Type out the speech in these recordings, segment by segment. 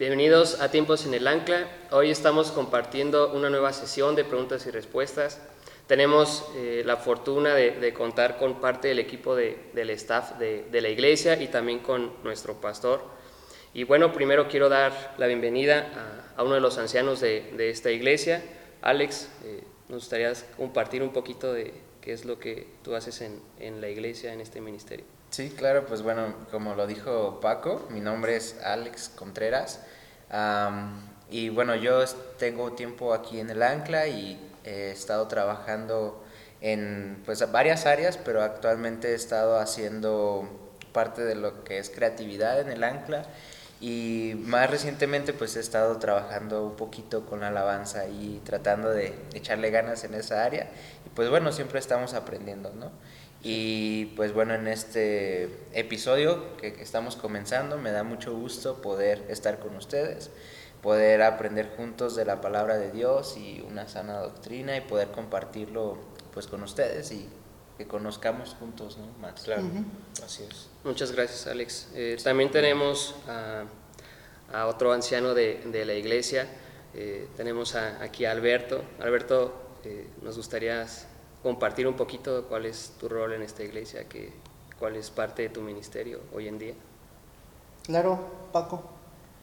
Bienvenidos a Tiempos en el Ancla. Hoy estamos compartiendo una nueva sesión de preguntas y respuestas. Tenemos eh, la fortuna de, contar con parte del equipo del staff de, la iglesia y también con nuestro pastor. Y bueno, primero quiero dar la bienvenida a, uno de los ancianos de, esta iglesia, Alex. Eh, nos gustaría compartir un poquito de qué es lo que tú haces en, en la iglesia, en este ministerio. Sí, claro, pues bueno, como lo dijo Paco, mi nombre es Alex Contreras y bueno, yo tengo tiempo aquí en el Ancla y he estado trabajando en pues, varias áreas, pero actualmente he estado haciendo parte de lo que es creatividad en el Ancla y más recientemente pues he estado trabajando un poquito con la alabanza y tratando de echarle ganas en esa área y pues bueno, siempre estamos aprendiendo, ¿no? Y pues bueno, en este episodio que, estamos comenzando, me da mucho gusto poder estar con ustedes, poder aprender juntos de la palabra de Dios y una sana doctrina y poder compartirlo pues con ustedes y que conozcamos juntos, ¿no? Más. Claro, así es. Muchas gracias, Alex. Eh, también tenemos a, otro anciano de, de la iglesia, eh, tenemos aquí a Alberto. Alberto, eh, nos gustaría compartir un poquito cuál es tu rol en esta iglesia, que, cuál es parte de tu ministerio hoy en día. Claro, Paco,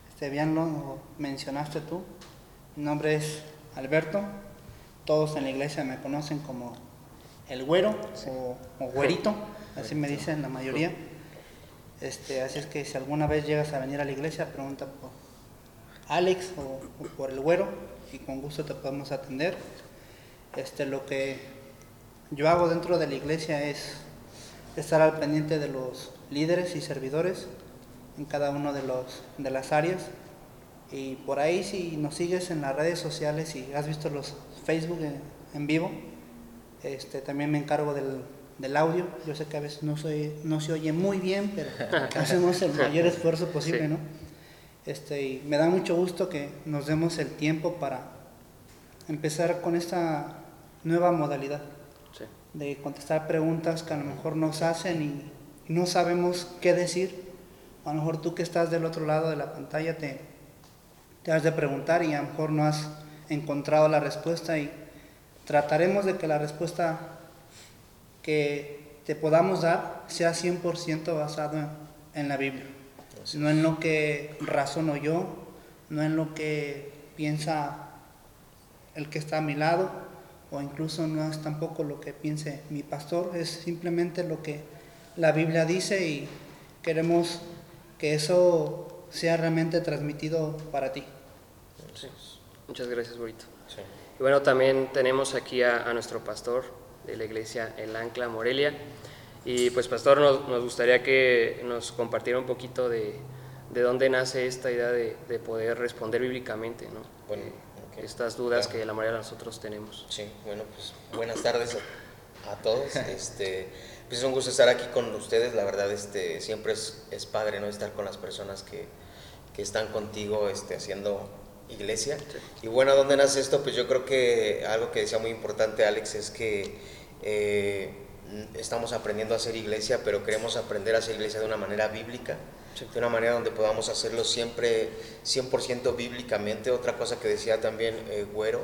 este, bien lo mencionaste tú. Mi nombre es Alberto. Todos en la iglesia me conocen como el güero o, güerito, así me dicen la mayoría. Este, así es que si alguna vez llegas a venir a la iglesia, pregunta por Alex o, o por el güero y con gusto te podemos atender. Este, lo que yo hago dentro de la iglesia es estar al pendiente de los líderes y servidores en cada uno de, los, de las áreas. Y por ahí si nos sigues en las redes sociales y has visto los Facebook en, vivo, este, también me encargo del, audio. Yo sé que a veces no, soy, no se oye muy bien, pero hacemos el mayor esfuerzo posible, ¿no? Este, y me da mucho gusto que nos demos el tiempo para empezar con esta nueva modalidad de contestar preguntas que a lo mejor nos hacen y no sabemos qué decir. A lo mejor tú que estás del otro lado de la pantalla te, te has de preguntar y a lo mejor no has encontrado la respuesta y trataremos de que la respuesta que te podamos dar sea 100% basado en la Biblia. No en lo que razono yo, no en lo que piensa el que está a mi lado, o incluso no es tampoco lo que piense mi pastor, es simplemente lo que la Biblia dice y queremos que eso sea realmente transmitido para ti. Muchas gracias, Borito. Y bueno, también tenemos aquí a, nuestro pastor de la iglesia El Ancla, Morelia. Y pues, pastor, nos, nos gustaría que nos compartiera un poquito de, de dónde nace esta idea de, de poder responder bíblicamente, ¿no? Bueno, estas dudas que la mayoría de nosotros tenemos. Sí, bueno, pues buenas tardes a, todos. Este, pues es un gusto estar aquí con ustedes, la verdad este, siempre es, es padre ¿no? estar con las personas que, que están contigo este, haciendo iglesia. Y bueno, ¿dónde nace esto? Pues yo creo que algo que decía muy importante Alex es que eh, estamos aprendiendo a hacer iglesia, pero queremos aprender a hacer iglesia de una manera bíblica de una manera donde podamos hacerlo siempre 100% bíblicamente. Otra cosa que decía también eh, Güero,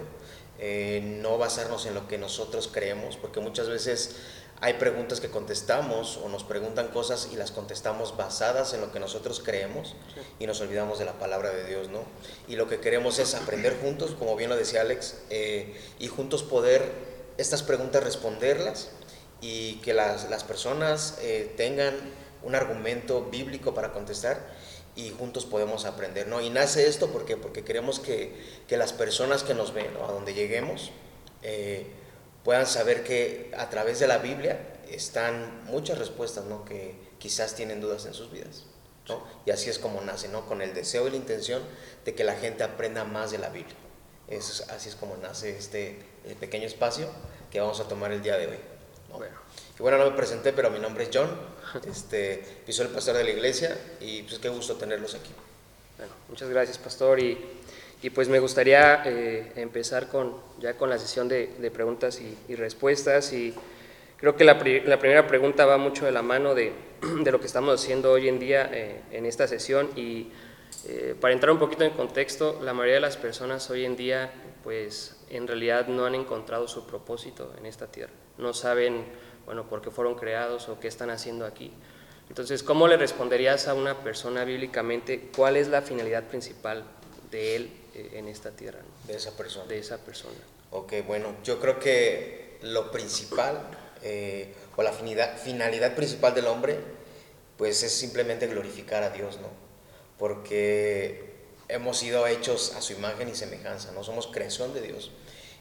eh, no basarnos en lo que nosotros creemos, porque muchas veces hay preguntas que contestamos o nos preguntan cosas y las contestamos basadas en lo que nosotros creemos y nos olvidamos de la palabra de Dios, ¿no? Y lo que queremos es aprender juntos, como bien lo decía Alex, eh, y juntos poder estas preguntas responderlas y que las, las personas tengan un argumento bíblico para contestar y juntos podemos aprender, ¿no? Y nace esto porque, porque queremos que, que las personas que nos ven, a donde lleguemos, eh, puedan saber que a través de la Biblia están muchas respuestas, ¿no? Que quizás tienen dudas en sus vidas, ¿no? Y así es como nace, ¿no? Con el deseo y la intención de que la gente aprenda más de la Biblia. Es, así es como nace este pequeño espacio que vamos a tomar el día de hoy. Bueno. Y bueno, no me presenté, pero mi nombre es John, este, soy el pastor de la iglesia y pues qué gusto tenerlos aquí. Bueno, muchas gracias, pastor. Y, y pues me gustaría eh, empezar con, ya con la sesión de, de preguntas y, respuestas. Y creo que la, la, primera pregunta va mucho de la mano de, de, lo que estamos haciendo hoy en día eh, en esta sesión. Y, Eh, para entrar un poquito en contexto, la mayoría de las personas hoy en día, pues en realidad no han encontrado su propósito en esta tierra. No saben, bueno, por qué fueron creados o qué están haciendo aquí. Entonces, ¿cómo le responderías a una persona bíblicamente cuál es la finalidad principal de él eh, en esta tierra? De esa persona. De esa persona. Ok, bueno, yo creo que lo principal eh, o la finalidad, finalidad principal del hombre, pues es simplemente glorificar a Dios, ¿no? Porque hemos sido hechos a su imagen y semejanza, no somos creación de Dios.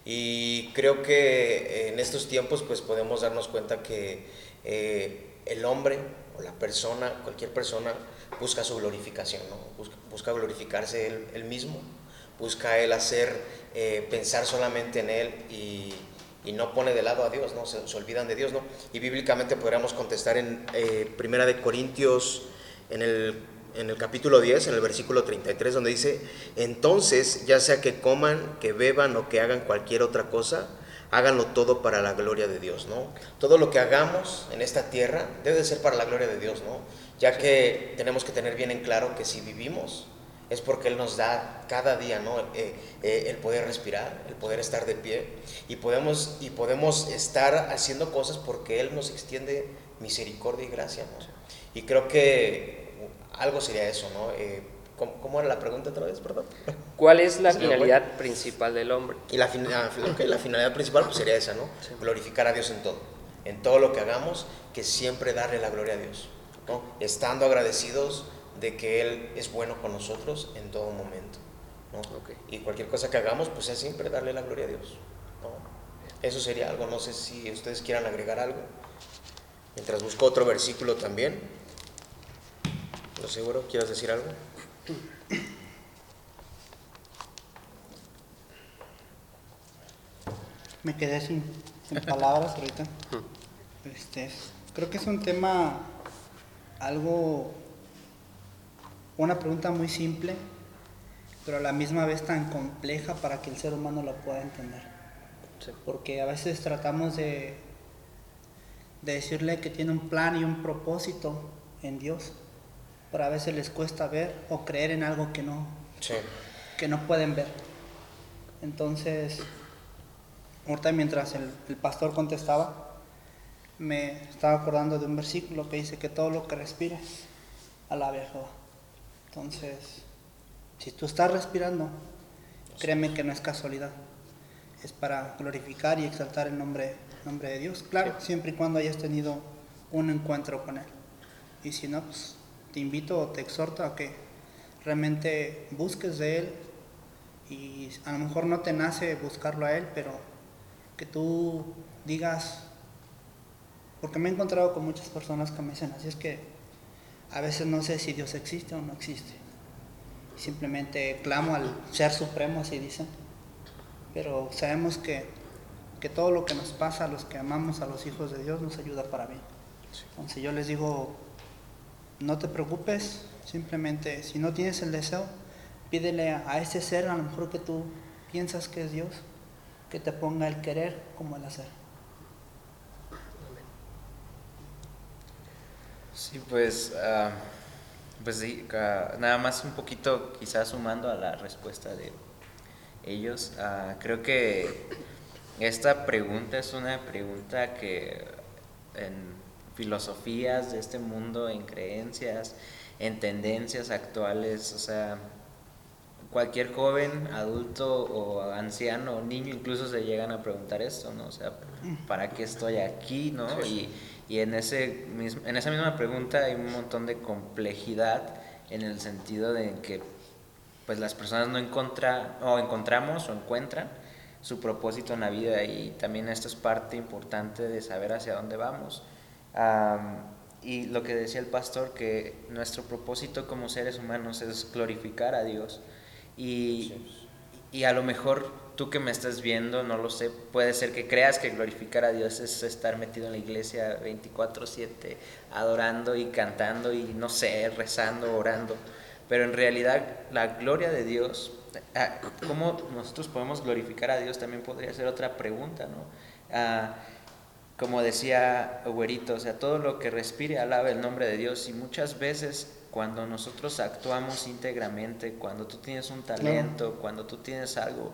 Y creo que en estos tiempos pues podemos darnos cuenta que eh, el hombre o la persona, cualquier persona, busca su glorificación, ¿no? busca, glorificarse él, mismo, busca él hacer, eh, pensar solamente en él y, y, no pone de lado a Dios, ¿no? Se, olvidan de Dios, ¿no? Y bíblicamente podríamos contestar en eh, Primera de Corintios, en el, en el capítulo 10, en el versículo 33, donde dice, entonces, ya sea que coman, que beban o que hagan cualquier otra cosa, háganlo todo para la gloria de Dios, ¿no? Todo lo que hagamos en esta tierra debe de ser para la gloria de Dios, ¿no? Ya que tenemos que tener bien en claro que si vivimos es porque Él nos da cada día, ¿no? Eh, eh, el poder respirar, el poder estar de pie y podemos, y podemos estar haciendo cosas porque Él nos extiende misericordia y gracia, ¿no? Y creo que algo sería eso, ¿no? Eh, ¿Cómo, era la pregunta otra vez, perdón? ¿Cuál es la finalidad principal del hombre? Y la, la finalidad principal pues, sería esa, ¿no? Glorificar a Dios en todo. En todo lo que hagamos, que siempre darle la gloria a Dios. ¿no? Estando agradecidos de que Él es bueno con nosotros en todo momento. ¿no? Y cualquier cosa que hagamos, pues es siempre darle la gloria a Dios. ¿no? Eso sería algo. No sé si ustedes quieran agregar algo. Mientras busco otro versículo también. ¿Lo seguro? ¿Quieres decir algo? Me quedé sin, palabras ahorita. Este, creo que es un tema algo, una pregunta muy simple, pero a la misma vez tan compleja para que el ser humano lo pueda entender. Porque a veces tratamos de, de decirle que tiene un plan y un propósito en Dios, pero a veces les cuesta ver o creer en algo que no, que no pueden ver. Entonces, ahorita mientras el, pastor contestaba, me estaba acordando de un versículo que dice que todo lo que respire, alabe a Jehová. Entonces, si tú estás respirando, créeme que no es casualidad. Es para glorificar y exaltar el nombre, nombre de Dios. Claro, siempre y cuando hayas tenido un encuentro con Él. Y si no, pues te invito o te exhorto a que realmente busques de Él y a lo mejor no te nace buscarlo a Él, pero que tú digas, porque me he encontrado con muchas personas que me dicen así, es que a veces no sé si Dios existe o no existe. Simplemente clamo al ser supremo, así dicen. Pero sabemos que, que todo lo que nos pasa a los que amamos a los hijos de Dios nos ayuda para bien. Entonces yo les digo, no te preocupes, simplemente si no tienes el deseo, pídele a, ese ser, a lo mejor que tú piensas que es Dios, que te ponga el querer como el hacer. Sí, pues, uh, pues sí, nada más un poquito quizás sumando a la respuesta de ellos, uh, creo que esta pregunta es una pregunta que en filosofías de este mundo, en creencias, en tendencias actuales, o sea, cualquier joven, adulto o anciano o niño incluso se llegan a preguntar esto, ¿no? O sea, ¿para qué estoy aquí, no? Y, y en, ese, en esa misma pregunta hay un montón de complejidad en el sentido de que pues las personas no encuentran o encontramos o encuentran su propósito en la vida y también esto es parte importante de saber hacia dónde vamos y lo que decía el pastor, que nuestro propósito como seres humanos es glorificar a Dios. Y, y a lo mejor tú que me estás viendo, no lo sé, puede ser que creas que glorificar a Dios es estar metido en la iglesia 24/7, adorando y cantando y no sé, rezando, orando. Pero en realidad la gloria de Dios, ah, ¿cómo nosotros podemos glorificar a Dios? También podría ser otra pregunta, ¿no? Ah, como decía Güerito, o sea, todo lo que respire alaba el nombre de Dios y muchas veces cuando nosotros actuamos íntegramente, cuando tú tienes un talento, cuando tú tienes algo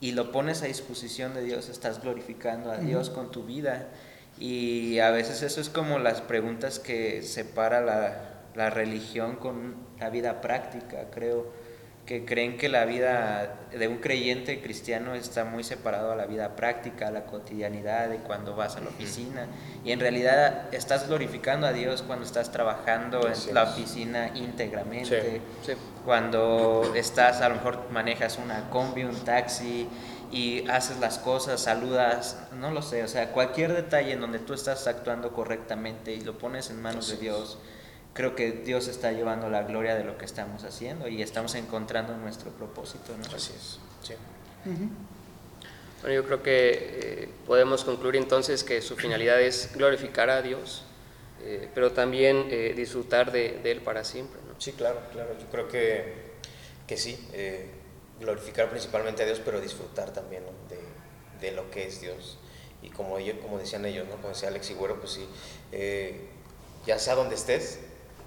y lo pones a disposición de Dios, estás glorificando a Dios con tu vida. Y a veces eso es como las preguntas que separa la, la religión con la vida práctica, creo que creen que la vida de un creyente cristiano está muy separado a la vida práctica, a la cotidianidad, de cuando vas a la oficina. Y en realidad estás glorificando a Dios cuando estás trabajando en la oficina íntegramente. Cuando estás, a lo mejor manejas una combi, un taxi y haces las cosas, saludas, no lo sé, o sea, cualquier detalle en donde tú estás actuando correctamente y lo pones en manos de Dios creo que Dios está llevando la gloria de lo que estamos haciendo y estamos encontrando nuestro propósito. ¿no? Así es. Sí. Bueno, yo creo que eh, podemos concluir entonces que su finalidad es glorificar a Dios, eh, pero también eh, disfrutar de, Él para siempre. ¿no? Sí, claro, claro. Yo creo que, que sí, glorificar principalmente a Dios, pero disfrutar también de, de, lo que es Dios. Y como, ellos, como decían ellos, ¿no? como decía Alex Güero, pues sí, ya sea donde estés,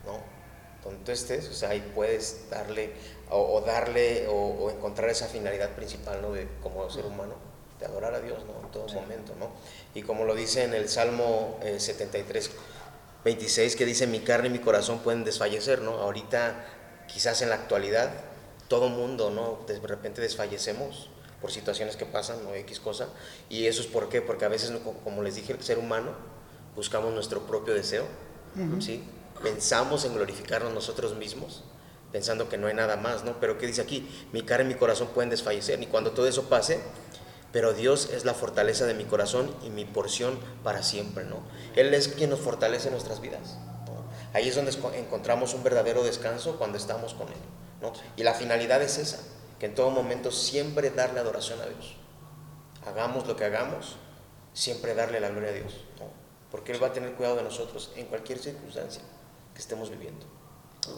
¿no? Donde tú estés, o sea, ahí puedes darle o, darle o, encontrar esa finalidad principal, ¿no? De, como ser humano, de adorar a Dios, ¿no? En todo momento, ¿no? Y como lo dice en el Salmo 73, eh, 26, que dice, mi carne y mi corazón pueden desfallecer, ¿no? Ahorita, quizás en la actualidad, todo mundo, ¿no? De repente desfallecemos por situaciones que pasan, ¿no? X cosa. Y eso es por qué, porque a veces, como les dije, el ser humano, buscamos nuestro propio deseo, ¿sí? Pensamos en glorificarnos nosotros mismos, pensando que no hay nada más, ¿no? Pero ¿qué dice aquí? Mi cara y mi corazón pueden desfallecer, y cuando todo eso pase, pero Dios es la fortaleza de mi corazón y mi porción para siempre, ¿no? Él es quien nos fortalece nuestras vidas. Ahí es donde encontramos un verdadero descanso cuando estamos con Él, ¿no? Y la finalidad es esa, que en todo momento siempre darle adoración a Dios. Hagamos lo que hagamos, siempre darle la gloria a Dios, ¿no? Porque Él va a tener cuidado de nosotros en cualquier circunstancia que estemos viviendo.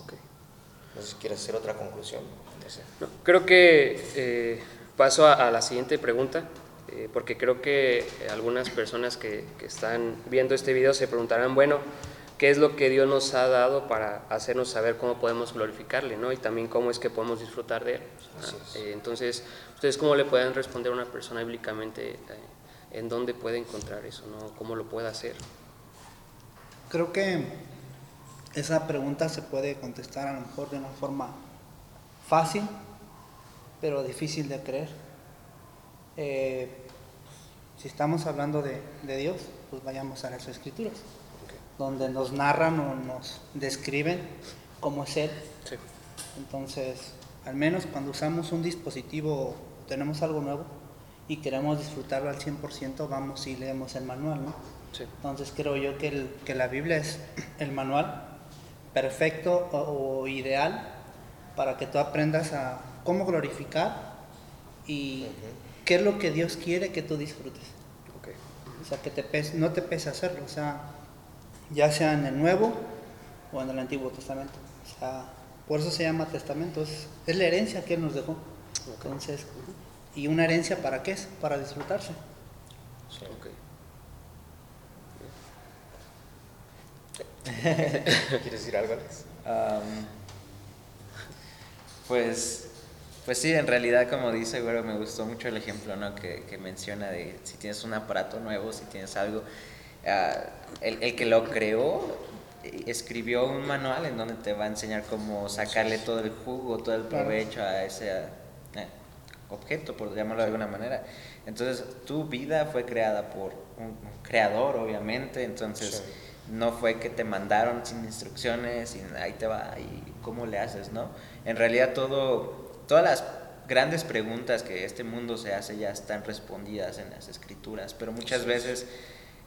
Okay. No sé si quieres hacer otra conclusión. creo que eh, paso a, la siguiente pregunta, eh, porque creo que algunas personas que, que, están viendo este video se preguntarán, bueno, ¿qué es lo que Dios nos ha dado para hacernos saber cómo podemos glorificarle, ¿no? Y también cómo es que podemos disfrutar de Él. Eh, entonces, ¿ustedes cómo le pueden responder a una persona bíblicamente en dónde puede encontrar eso, ¿no? ¿Cómo lo puede hacer? Creo que esa pregunta se puede contestar a lo mejor de una forma fácil, pero difícil de creer. Eh, si estamos hablando de, Dios, pues vayamos a las escrituras, donde nos narran o nos describen cómo es Él. Entonces, al menos cuando usamos un dispositivo, tenemos algo nuevo y queremos disfrutarlo al 100%, vamos y leemos el manual, ¿no? Entonces creo yo que, que la Biblia es el manual perfecto o, ideal para que tú aprendas a cómo glorificar y qué es lo que Dios quiere que tú disfrutes. O sea, que te no te pese hacerlo, o sea, ya sea en el Nuevo o en el Antiguo Testamento. O sea, por eso se llama testamento, es, la herencia que Él nos dejó. Entonces, ¿y una herencia para qué es? Para disfrutarse. ¿Quieres decir algo, pues, pues sí, en realidad, como dice, bueno, me gustó mucho el ejemplo ¿no? que, menciona de si tienes un aparato nuevo, si tienes algo. Ah, el, que lo creó escribió un manual en donde te va a enseñar cómo sacarle todo el jugo, todo el provecho a ese eh, objeto, por llamarlo de alguna manera. Entonces, tu vida fue creada por un, creador, obviamente, entonces no fue que te mandaron sin instrucciones y ahí te va y cómo le haces, ¿no? En realidad todo, todas las grandes preguntas que este mundo se hace ya están respondidas en las escrituras, pero muchas veces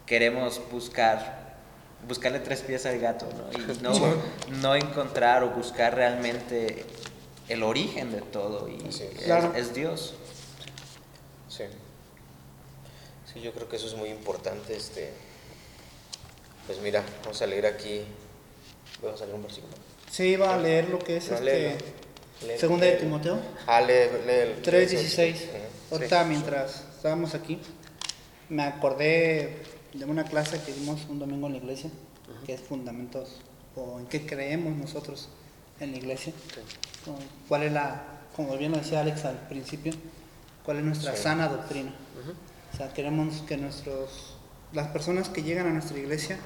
queremos buscar, buscarle tres pies al gato, ¿no? Y no, no encontrar o buscar realmente el origen de todo y es, es Dios. Sí. Sí, yo creo que eso es muy importante, este pues mira, vamos a leer aquí. Vamos a leer un versículo. Sí, va a leer lo que es este. Segunda de Timoteo. Ah, lee, lee, 3.16. Ahorita, mientras estábamos aquí, me acordé de una clase que dimos un domingo en la iglesia, que es Fundamentos o en qué creemos nosotros en la iglesia. ¿Cuál es la, como bien lo decía Alex al principio, cuál es nuestra sana doctrina? O sea, queremos que nuestros, las personas que llegan a nuestra iglesia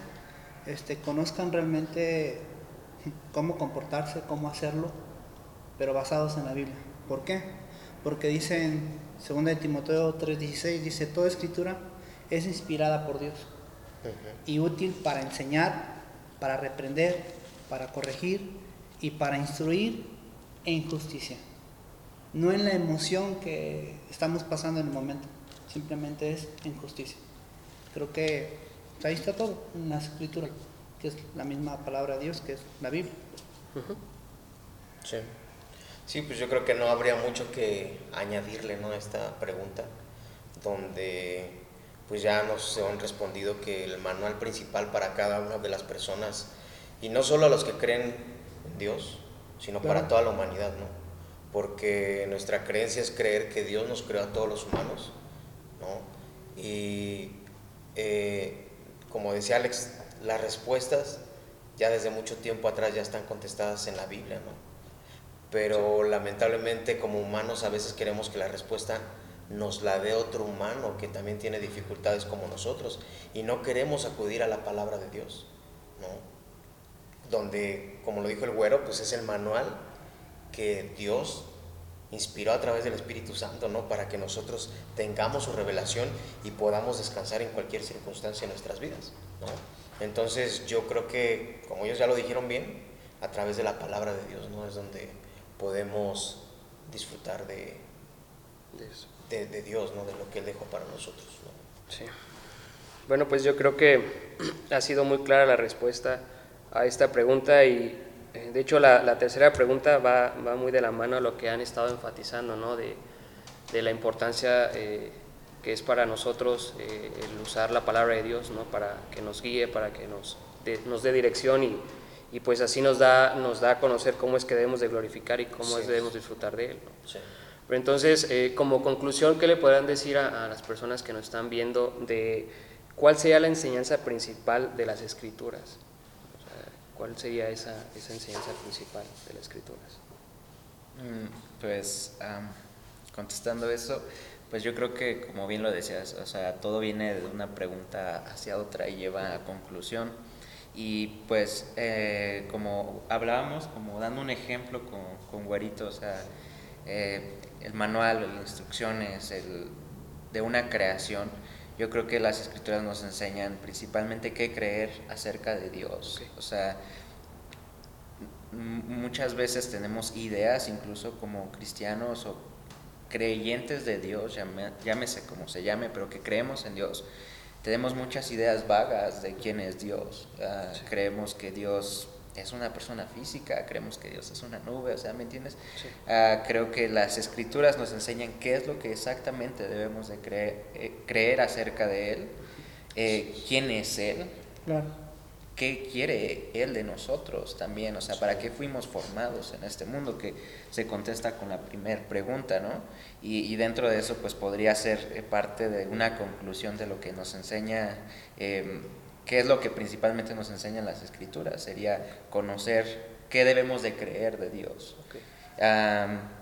este, conozcan realmente cómo comportarse, cómo hacerlo, pero basados en la Biblia. ¿Por qué? Porque dice en 2 de Timoteo 3:16, dice, toda escritura es inspirada por Dios y útil para enseñar, para reprender, para corregir y para instruir en justicia. No en la emoción que estamos pasando en el momento, simplemente es en justicia. Creo que ahí está todo, en la escritura, que es la misma palabra de Dios, que es la Biblia. Sí. Sí, pues yo creo que no habría mucho que añadirle ¿no? a esta pregunta, donde pues ya nos han respondido que el manual principal para cada una de las personas, y no solo a los que creen en Dios, sino para toda la humanidad, ¿no? Porque nuestra creencia es creer que Dios nos creó a todos los humanos, ¿no? Y eh, como decía Alex, las respuestas ya desde mucho tiempo atrás ya están contestadas en la Biblia, ¿no? pero lamentablemente como humanos a veces queremos que la respuesta nos la dé otro humano que también tiene dificultades como nosotros y no queremos acudir a la palabra de Dios, ¿no? Donde, como lo dijo el güero, pues es el manual que Dios inspiró a través del Espíritu Santo, ¿no? Para que nosotros tengamos su revelación y podamos descansar en cualquier circunstancia en nuestras vidas, ¿no? Entonces yo creo que, como ellos ya lo dijeron bien, a través de la palabra de Dios, ¿no? Es donde podemos disfrutar de, de, Dios, ¿no? de lo que Él dejó para nosotros. Sí. Bueno, pues yo creo que ha sido muy clara la respuesta a esta pregunta y de hecho la, tercera pregunta va, va, muy de la mano a lo que han estado enfatizando, ¿no? de, de la importancia eh, que es para nosotros eh, el usar la palabra de Dios ¿no? para que nos guíe, para que nos, nos dé dirección y, y pues así nos da, nos da a conocer cómo es que debemos de glorificar y cómo es debemos disfrutar de Él. Pero entonces, eh, como conclusión, ¿qué le podrán decir a, las personas que nos están viendo de cuál sería la enseñanza principal de las escrituras? ¿Cuál sería esa, esa, enseñanza principal de las escrituras? Mm, pues, contestando eso, pues yo creo que, como bien lo decías, o sea, todo viene de una pregunta hacia otra y lleva a conclusión. Y pues, eh, como hablábamos, como dando un ejemplo con, con Guarito, o sea, eh, el manual, las instrucciones el, de una creación, yo creo que las escrituras nos enseñan principalmente qué creer acerca de Dios. O sea, muchas veces tenemos ideas, incluso como cristianos o creyentes de Dios, llámese como se llame, pero que creemos en Dios tenemos muchas ideas vagas de quién es Dios. Ah, creemos que Dios es una persona física, creemos que Dios es una nube, o sea, ¿me entiendes? Ah, creo que las escrituras nos enseñan qué es lo que exactamente debemos de creer, eh, creer acerca de Él, eh, quién es Él. Claro qué quiere Él de nosotros también, o sea, para qué fuimos formados en este mundo, que se contesta con la primera pregunta, ¿no? Y, dentro de eso, pues podría ser eh, parte de una conclusión de lo que nos enseña, em, qué es lo que principalmente nos enseñan las escrituras, sería conocer qué debemos de creer de Dios.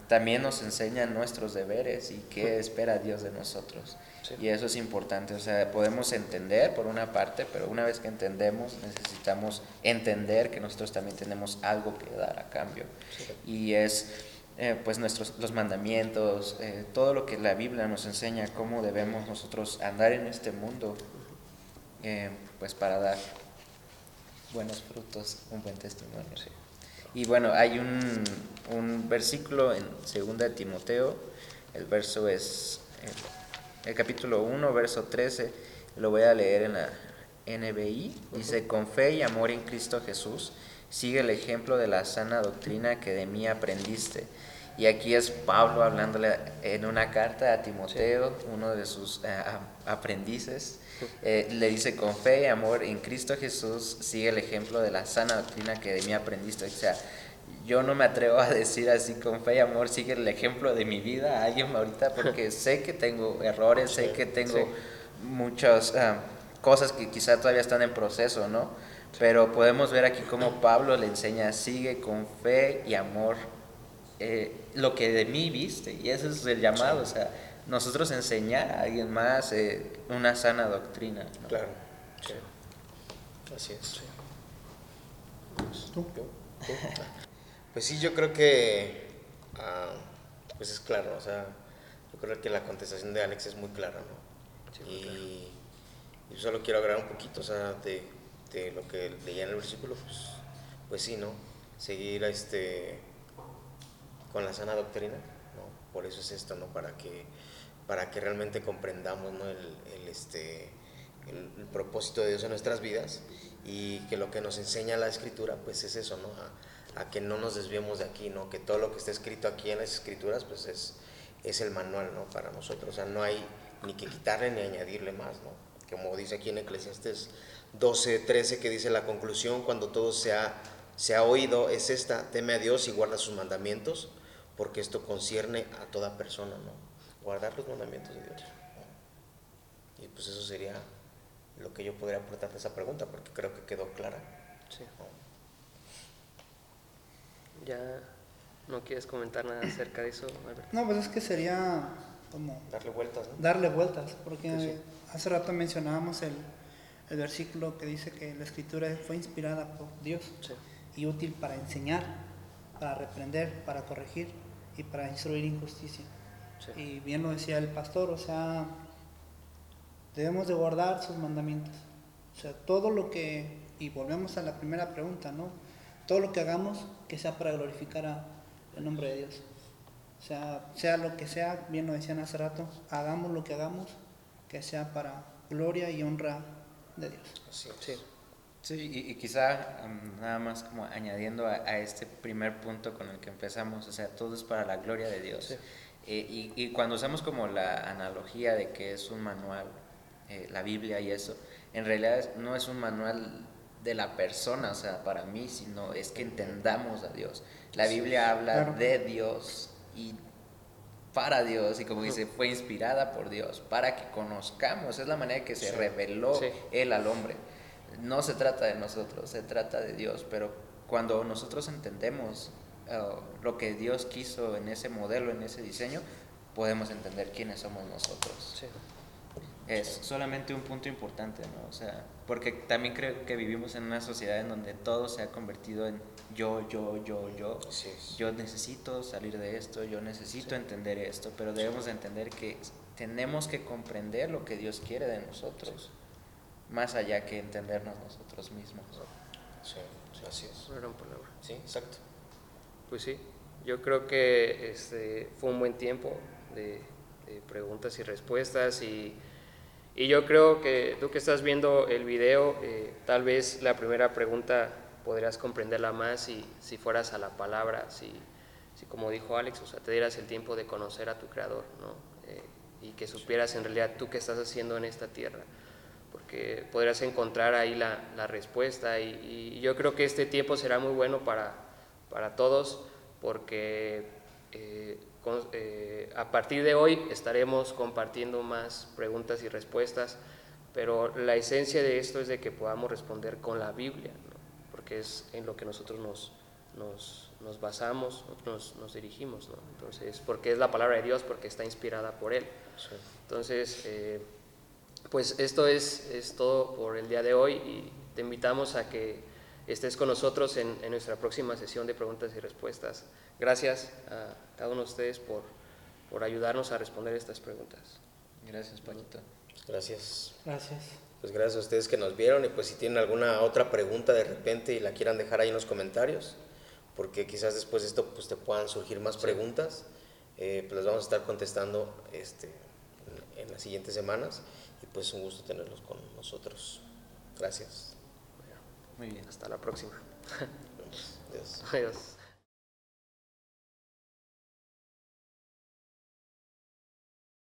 también nos enseñan nuestros deberes y qué espera Dios de nosotros. Y eso es importante, o sea, podemos entender por una parte, pero una vez que entendemos necesitamos entender que nosotros también tenemos algo que dar a cambio. Y es eh, pues nuestros los mandamientos, eh, todo lo que la Biblia nos enseña, cómo debemos nosotros andar en este mundo, eh, pues para dar buenos frutos, un buen testimonio. Y bueno, hay un, un versículo en 2 de Timoteo, el verso es el capítulo 1, verso 13, lo voy a leer en la NBI. Dice, con fe y amor en Cristo Jesús, sigue el ejemplo de la sana doctrina que de mí aprendiste. Y aquí es Pablo hablándole en una carta a Timoteo, uno de sus eh, aprendices. Eh, le dice, con fe y amor en Cristo Jesús, sigue el ejemplo de la sana doctrina que de mí aprendiste. O sea, yo no me atrevo a decir así con fe y amor, sigue el ejemplo de mi vida a alguien ahorita porque sé que tengo errores, sé que tengo muchas ah, cosas que quizá todavía están en proceso, ¿no? Pero podemos ver aquí cómo Pablo le enseña, sigue con fe y amor eh, lo que de mí viste. Y ese es el llamado, o sea, nosotros enseñar a alguien más eh, una sana doctrina. ¿no? Claro, sí. Así es. ¿Tú? ¿Yo? ¿Tú? Pues sí, yo creo que ah, pues es claro, o sea, yo creo que la contestación de Alex es muy clara, ¿no? Sí, muy y, y solo quiero agregar un poquito, o sea, de, de lo que leía en el versículo, pues, pues sí, ¿no? Seguir este, con la sana doctrina, ¿no? Por eso es esto, ¿no? Para que, para que realmente comprendamos, ¿no? El, el, este, el, el propósito de Dios en nuestras vidas y que lo que nos enseña la escritura, pues es eso, ¿no? A, a que no nos desviemos de aquí, ¿no? Que todo lo que está escrito aquí en las escrituras, pues es, es el manual, ¿no? Para nosotros, o sea, no hay ni que quitarle ni añadirle más, ¿no? Como dice aquí en Eclesiastes 12, 13, que dice la conclusión, cuando todo se ha, se ha oído, es esta, teme a Dios y guarda sus mandamientos, porque esto concierne a toda persona, ¿no? Guardar los mandamientos de Dios. ¿no? Y pues eso sería lo que yo podría aportar de esa pregunta, porque creo que quedó clara. Sí. ¿no? ¿Ya no quieres comentar nada acerca de eso, Alberto? No, pues es que sería como Darle vueltas, ¿no? darle vueltas, porque sí. hace rato mencionábamos el, el versículo que dice que la escritura fue inspirada por Dios Sí. y útil para enseñar, para reprender, para corregir y para instruir injusticia. Sí. Y bien lo decía el pastor, o sea, debemos de guardar sus mandamientos. O sea, todo lo que, y volvemos a la primera pregunta, ¿no? Todo lo que hagamos que sea para glorificar a- el nombre de Dios. O sea, sea lo que sea, bien lo decían hace rato, hagamos lo que hagamos que sea para gloria y honra de Dios. Así es. Sí. Sí, y, y quizá um, nada más como añadiendo a, a este primer punto con el que empezamos, o sea, todo es para la gloria de Dios. Sí. Eh, y, y cuando usamos como la analogía de que es un manual, eh, la Biblia y eso, en realidad no es un manual de la persona, o sea, para mí, sino es que entendamos a Dios. La Biblia habla Claro. de Dios y para Dios, y como dice, fue inspirada por Dios, para que conozcamos, es la manera que se Sí. reveló. Él al hombre. No se trata de nosotros, se trata de Dios, pero cuando nosotros entendemos eh, lo que Dios quiso en ese modelo, en ese diseño, podemos entender quiénes somos nosotros. Sí. Es solamente un punto importante, ¿no? O sea, porque también creo que vivimos en una sociedad en donde todo se ha convertido en yo, yo, yo, yo. Yo necesito salir de esto, yo necesito entender esto, pero debemos de entender que tenemos que comprender lo que Dios quiere de nosotros, más allá que entendernos nosotros mismos. Sí, sí, así es. Una gran palabra. Sí, exacto. Pues sí, yo creo que este, fue un buen tiempo de, de preguntas y respuestas y, y yo creo que tú que estás viendo el video, eh, tal vez la primera pregunta podrías comprenderla más si, si fueras a la palabra, si, si como dijo Alex, o sea, te dieras el tiempo de conocer a tu Creador, ¿no? Eh, y que supieras en realidad tú qué estás haciendo en esta tierra porque podrás encontrar ahí la, la respuesta y, y yo creo que este tiempo será muy bueno para, para todos porque eh, con- eh, a partir de hoy estaremos compartiendo más preguntas y respuestas, pero la esencia de esto es de que podamos responder con la Biblia, ¿no? porque es en lo que nosotros nos, nos, nos basamos, nos, nos dirigimos, ¿no? entonces, porque es la palabra de Dios, porque está inspirada por Él. Entonces, eh, pues esto es, es todo por el día de hoy y te invitamos a que estés con nosotros en, en nuestra próxima sesión de preguntas y respuestas. Gracias a cada uno de ustedes por, por ayudarnos a responder estas preguntas. Gracias, Paquito. Gracias. Gracias. Pues gracias a ustedes que nos vieron y pues si tienen alguna otra pregunta de repente y la quieran dejar ahí en los comentarios, porque quizás después de esto pues te puedan surgir más preguntas, eh, pues las vamos a estar contestando este, en, en las siguientes semanas pues un gusto tenerlos con nosotros. Gracias. Muy bien. Hasta la próxima. Adiós. Adiós.